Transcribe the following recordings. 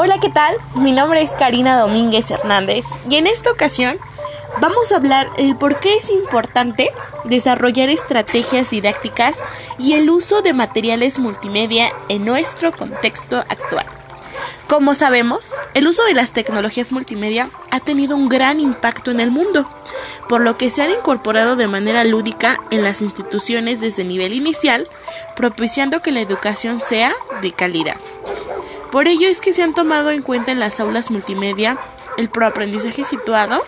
Hola, ¿qué tal? Mi nombre es Karina Domínguez Hernández y en esta ocasión vamos a hablar el por qué es importante desarrollar estrategias didácticas y el uso de materiales multimedia en nuestro contexto actual. Como sabemos, el uso de las tecnologías multimedia ha tenido un gran impacto en el mundo, por lo que se han incorporado de manera lúdica en las instituciones desde nivel inicial, propiciando que la educación sea de calidad. Por ello es que se han tomado en cuenta en las aulas multimedia el proaprendizaje situado,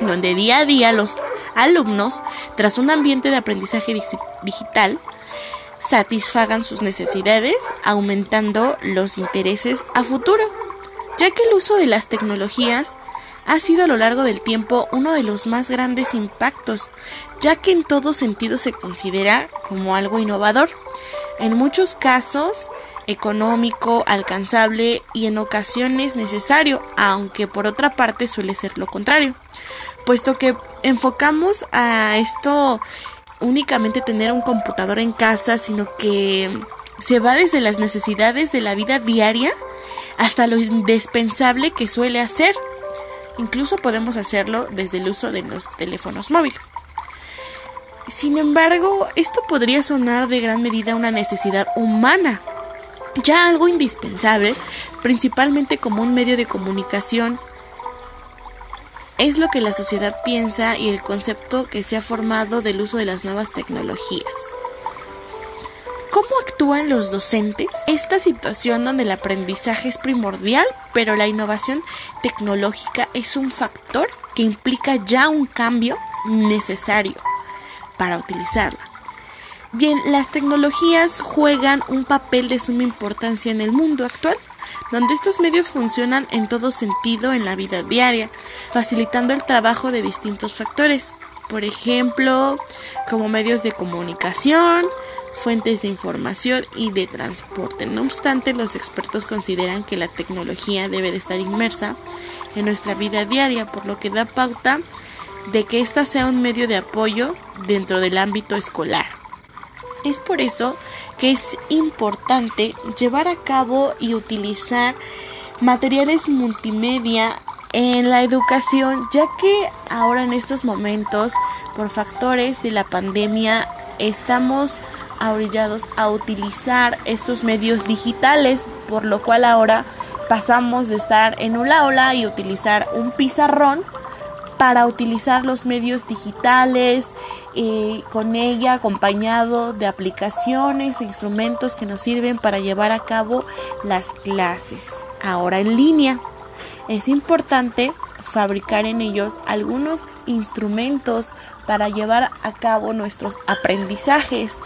donde día a día los alumnos, tras un ambiente de aprendizaje digital, satisfagan sus necesidades, aumentando los intereses a futuro, ya que el uso de las tecnologías ha sido a lo largo del tiempo uno de los más grandes impactos, ya que en todo sentido se considera como algo innovador, en muchos casos económico, alcanzable y en ocasiones necesario, aunque por otra parte suele ser lo contrario, puesto que enfocamos a esto únicamente tener un computador en casa, sino que se va desde las necesidades de la vida diaria hasta lo indispensable que suele hacer. Incluso podemos hacerlo desde el uso de los teléfonos móviles. Sin embargo, esto podría sonar de gran medida una necesidad humana, ya algo indispensable, principalmente como un medio de comunicación es lo que la sociedad piensa y el concepto que se ha formado del uso de las nuevas tecnologías. ¿Cómo actúan los docentes? Esta situación donde el aprendizaje es primordial, pero la innovación tecnológica es un factor que implica ya un cambio necesario para utilizarla. Bien, las tecnologías juegan un papel de suma importancia en el mundo actual donde estos medios funcionan en todo sentido en la vida diaria, facilitando el trabajo de distintos factores, por ejemplo, como medios de comunicación, fuentes de información y de transporte. No obstante, los expertos consideran que la tecnología debe de estar inmersa en nuestra vida diaria, por lo que da pauta de que ésta sea un medio de apoyo dentro del ámbito escolar. Es por eso que es importante llevar a cabo y utilizar materiales multimedia en la educación, ya que ahora en estos momentos, por factores de la pandemia, estamos orillados a utilizar estos medios digitales, por lo cual ahora pasamos de estar en un aula y utilizar un pizarrón para utilizar los medios digitales, y con ella acompañado de aplicaciones e instrumentos que nos sirven para llevar a cabo las clases. Ahora en línea. Es importante fabricar en ellos algunos instrumentos para llevar a cabo nuestros aprendizajes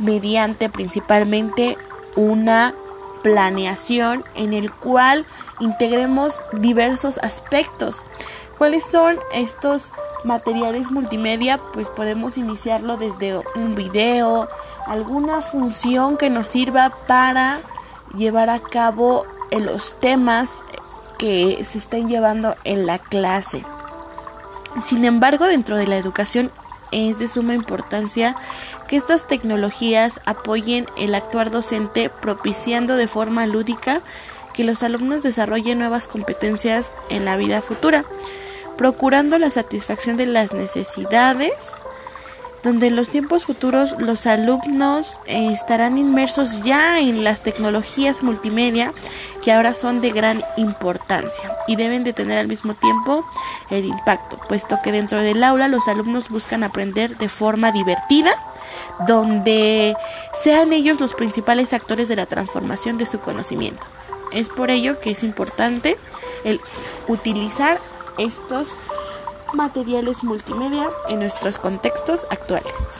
mediante principalmente una planeación en el cual integremos diversos aspectos ¿Cuáles son estos materiales multimedia? Pues podemos iniciarlo desde un video, alguna función que nos sirva para llevar a cabo los temas que se estén llevando en la clase. Sin embargo, dentro de la educación es de suma importancia que estas tecnologías apoyen el actuar docente propiciando de forma lúdica que los alumnos desarrollen nuevas competencias en la vida futura procurando la satisfacción de las necesidades, donde en los tiempos futuros los alumnos eh, estarán inmersos ya en las tecnologías multimedia que ahora son de gran importancia y deben de tener al mismo tiempo el impacto, puesto que dentro del aula los alumnos buscan aprender de forma divertida, donde sean ellos los principales actores de la transformación de su conocimiento. Es por ello que es importante el utilizar estos materiales multimedia en nuestros contextos actuales.